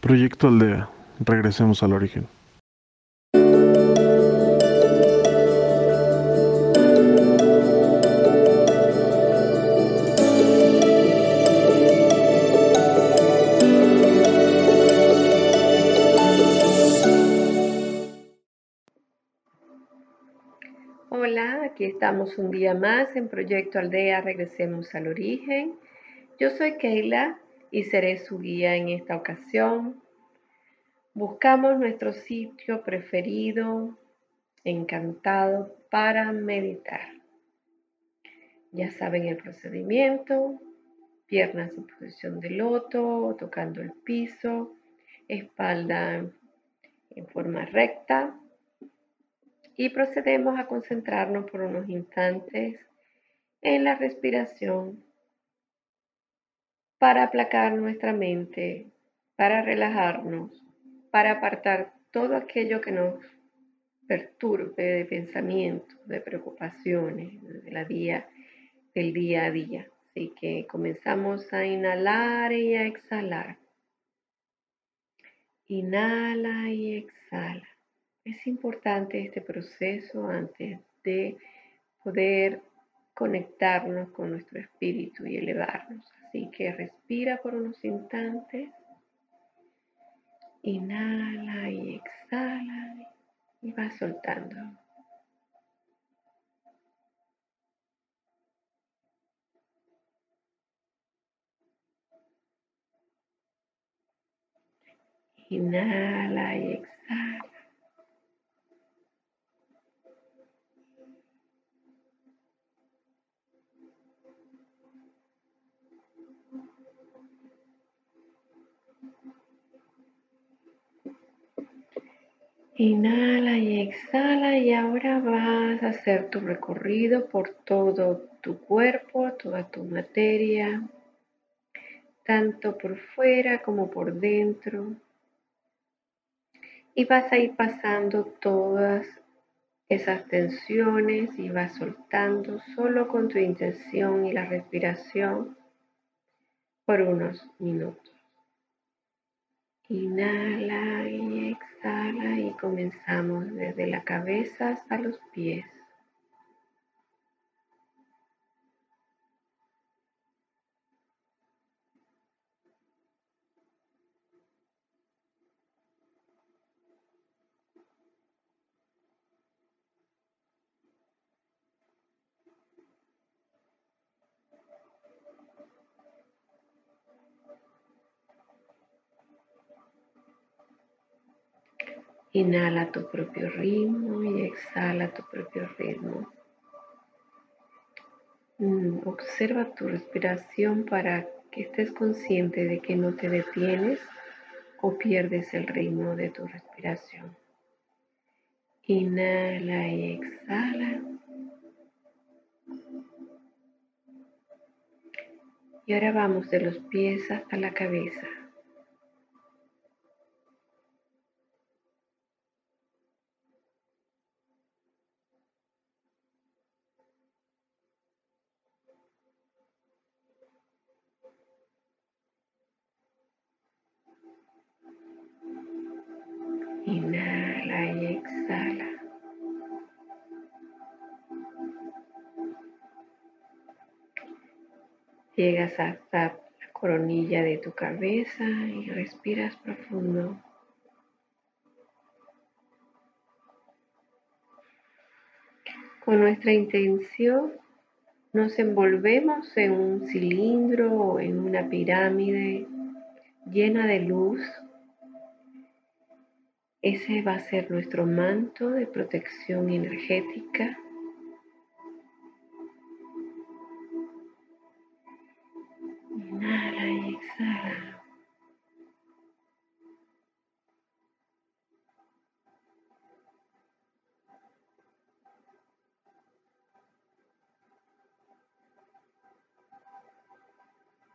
Proyecto Aldea. Regresemos al origen. Hola, aquí estamos un día más en Proyecto Aldea, regresemos al origen. Yo soy Keila y seré su guía en esta ocasión. Buscamos nuestro sitio preferido, encantado para meditar. Ya saben el procedimiento, piernas en posición de loto, tocando el piso, espalda en forma recta y procedemos a concentrarnos por unos instantes en la respiración para aplacar nuestra mente, para relajarnos, para apartar todo aquello que nos perturbe de pensamientos, de preocupaciones, de la día, del día a día. Así que comenzamos a inhalar y a exhalar. Inhala y exhala. Es importante este proceso antes de poder conectarnos con nuestro espíritu y elevarnos. Así que respira por unos instantes. Inhala y exhala y va soltando. Inhala y exhala. Inhala y exhala y ahora vas a hacer tu recorrido por todo tu cuerpo, toda tu materia, tanto por fuera como por dentro. Y vas a ir pasando todas esas tensiones y vas soltando solo con tu intención y la respiración por unos minutos. Inhala y y comenzamos desde la cabeza hasta los pies. Inhala tu propio ritmo y exhala tu propio ritmo. Mm, observa tu respiración para que estés consciente de que no te detienes o pierdes el ritmo de tu respiración. Inhala y exhala. Y ahora vamos de los pies hasta la cabeza. Y exhala. Llegas hasta la coronilla de tu cabeza y respiras profundo. Con nuestra intención nos envolvemos en un cilindro o en una pirámide llena de luz ese va a ser nuestro manto de protección energética. Inhala y exhala.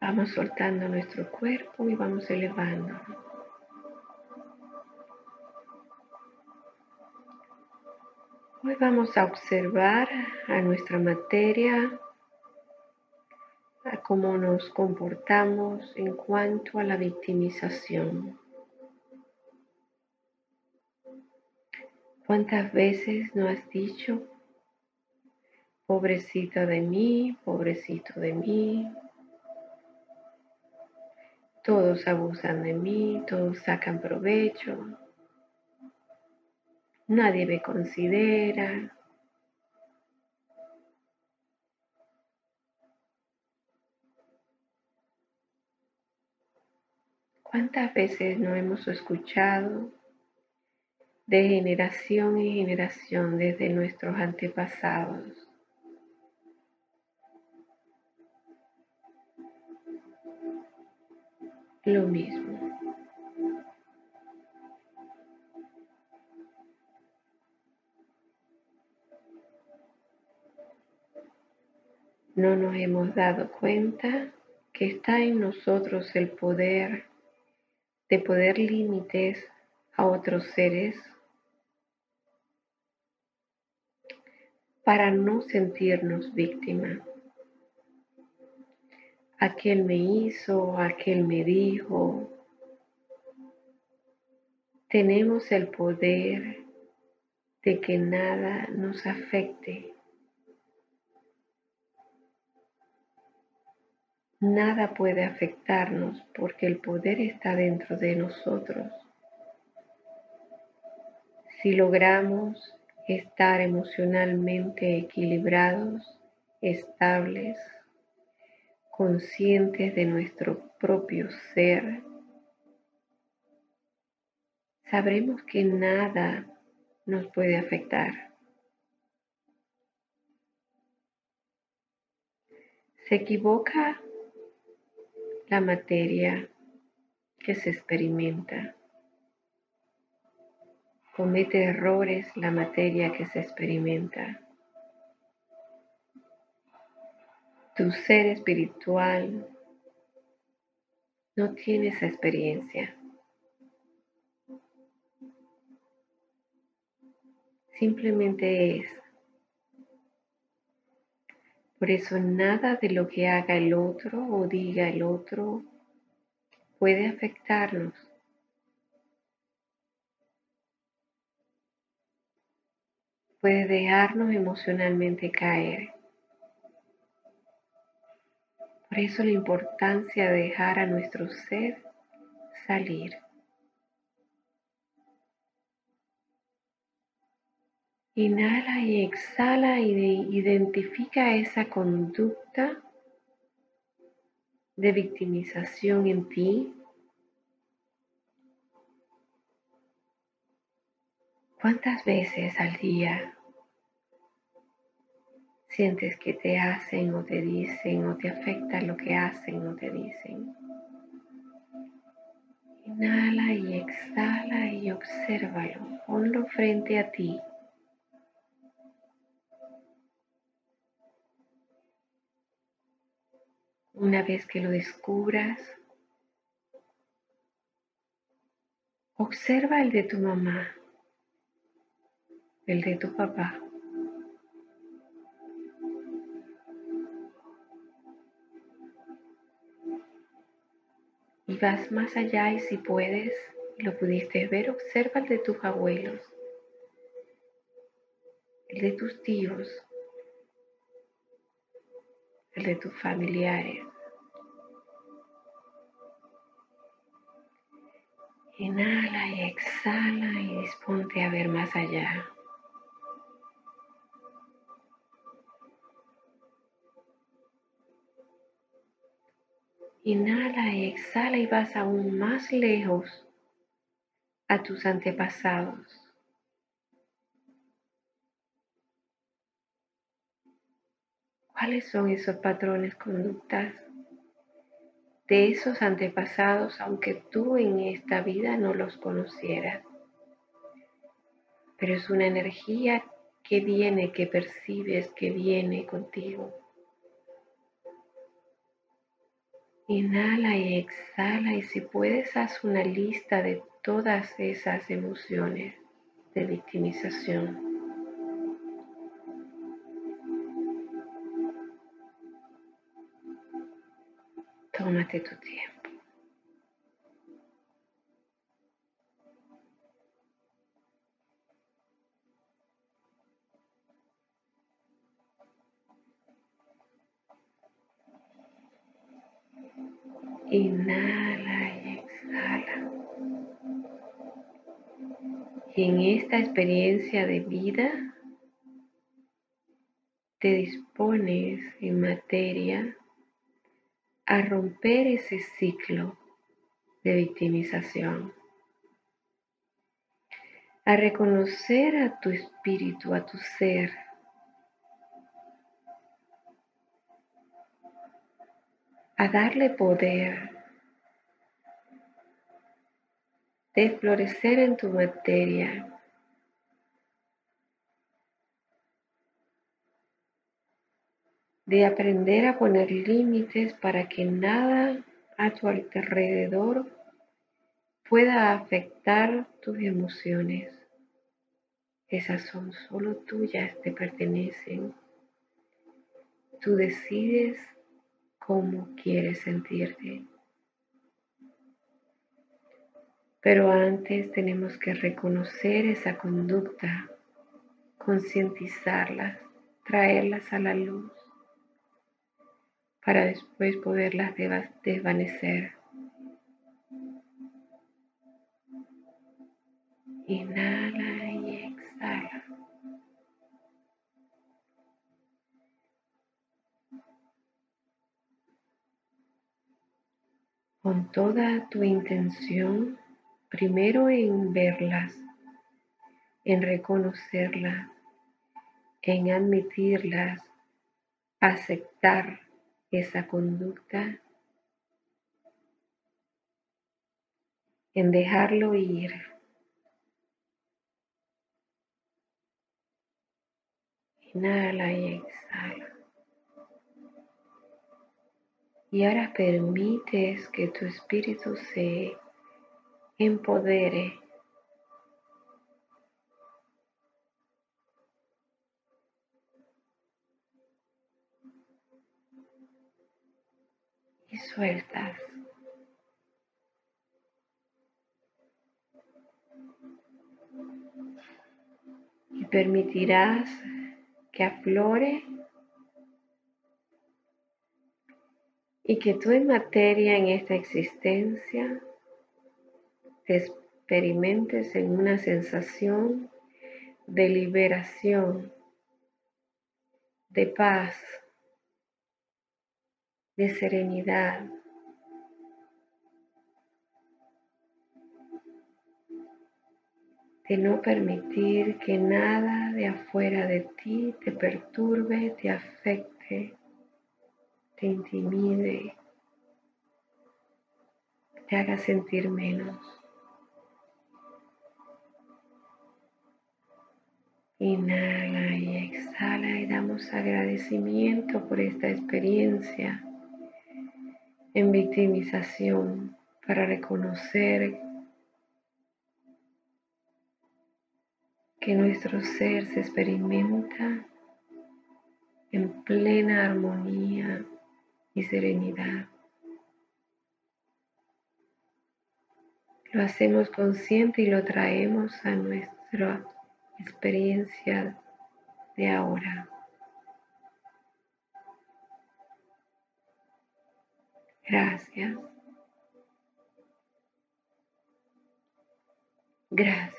Vamos soltando nuestro cuerpo y vamos elevando. Hoy vamos a observar a nuestra materia, a cómo nos comportamos en cuanto a la victimización. ¿Cuántas veces no has dicho, pobrecita de mí, pobrecito de mí? Todos abusan de mí, todos sacan provecho nadie me considera. ¿Cuántas veces no hemos escuchado de generación en generación desde nuestros antepasados? Lo mismo. No nos hemos dado cuenta que está en nosotros el poder de poder límites a otros seres para no sentirnos víctima. Aquel me hizo, aquel me dijo. Tenemos el poder de que nada nos afecte. Nada puede afectarnos porque el poder está dentro de nosotros. Si logramos estar emocionalmente equilibrados, estables, conscientes de nuestro propio ser, sabremos que nada nos puede afectar. Se equivoca la materia que se experimenta. Comete errores la materia que se experimenta. Tu ser espiritual no tiene esa experiencia. Simplemente es. Por eso nada de lo que haga el otro o diga el otro puede afectarnos. Puede dejarnos emocionalmente caer. Por eso la importancia de dejar a nuestro ser salir. Inhala y exhala y identifica esa conducta de victimización en ti. ¿Cuántas veces al día sientes que te hacen o te dicen o te afecta lo que hacen o te dicen? Inhala y exhala y obsérvalo. Ponlo frente a ti. Una vez que lo descubras, observa el de tu mamá, el de tu papá. Y vas más allá y si puedes, lo pudiste ver, observa el de tus abuelos, el de tus tíos, el de tus familiares. Inhala y exhala y disponte a ver más allá. Inhala y exhala y vas aún más lejos a tus antepasados. ¿Cuáles son esos patrones conductas de esos antepasados, aunque tú en esta vida no los conocieras. Pero es una energía que viene, que percibes, que viene contigo. Inhala y exhala y si puedes haz una lista de todas esas emociones de victimización. Tu tiempo. Inhala y exhala. Y en esta experiencia de vida te dispones en materia a romper ese ciclo de victimización, a reconocer a tu espíritu, a tu ser, a darle poder de florecer en tu materia. De aprender a poner límites para que nada a tu alrededor pueda afectar tus emociones. Esas son solo tuyas, te pertenecen. Tú decides cómo quieres sentirte. Pero antes tenemos que reconocer esa conducta, concientizarlas, traerlas a la luz, para después poderlas desvanecer. Inhala y exhala. Con toda tu intención primero en verlas, en reconocerlas, en admitirlas, aceptar esa conducta, en dejarlo ir. Inhala y exhala. Y ahora permites que tu espíritu se empodere. Sueltas. Y permitirás que aflore y que en materia en esta existencia experimentes en una sensación de liberación, de paz, de serenidad. de no permitir que nada de afuera de ti te perturbe, te afecte, te intimide, te haga sentir menos. Inhala y exhala y damos agradecimiento por esta experiencia en victimización para reconocer que nuestro ser se experimenta en plena armonía y serenidad. Lo hacemos consciente y lo traemos a nuestro experiencia de ahora. Gracias. Gracias.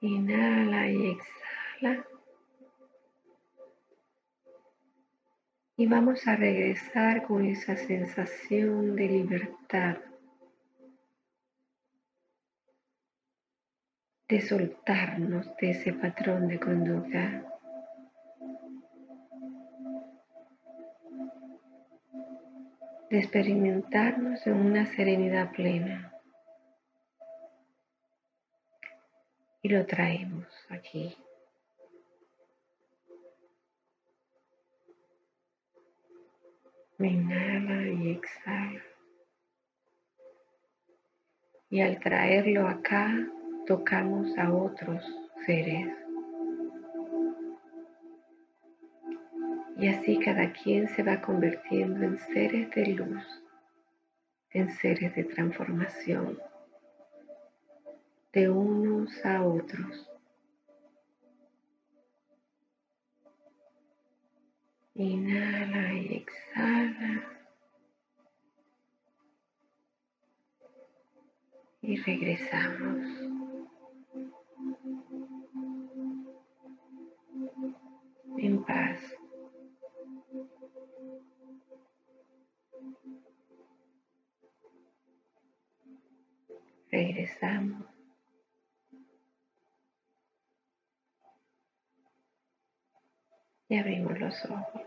Inhala y exhala. Y vamos a regresar con esa sensación de libertad. de soltarnos de ese patrón de conducta. De experimentarnos en una serenidad plena. Y lo traemos aquí. Inhala y exhala. Y al traerlo acá, tocamos a otros seres. Y así cada quien se va convirtiendo en seres de luz, en seres de transformación, de unos a otros. Inhala y exhala. Y regresamos. Y abrimos los ojos.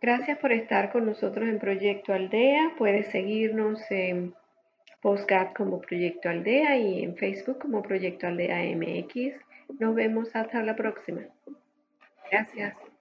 Gracias por estar con nosotros en Proyecto Aldea. Puedes seguirnos en Postcat como Proyecto Aldea y en Facebook como Proyecto Aldea MX. Nos vemos hasta la próxima. Gracias.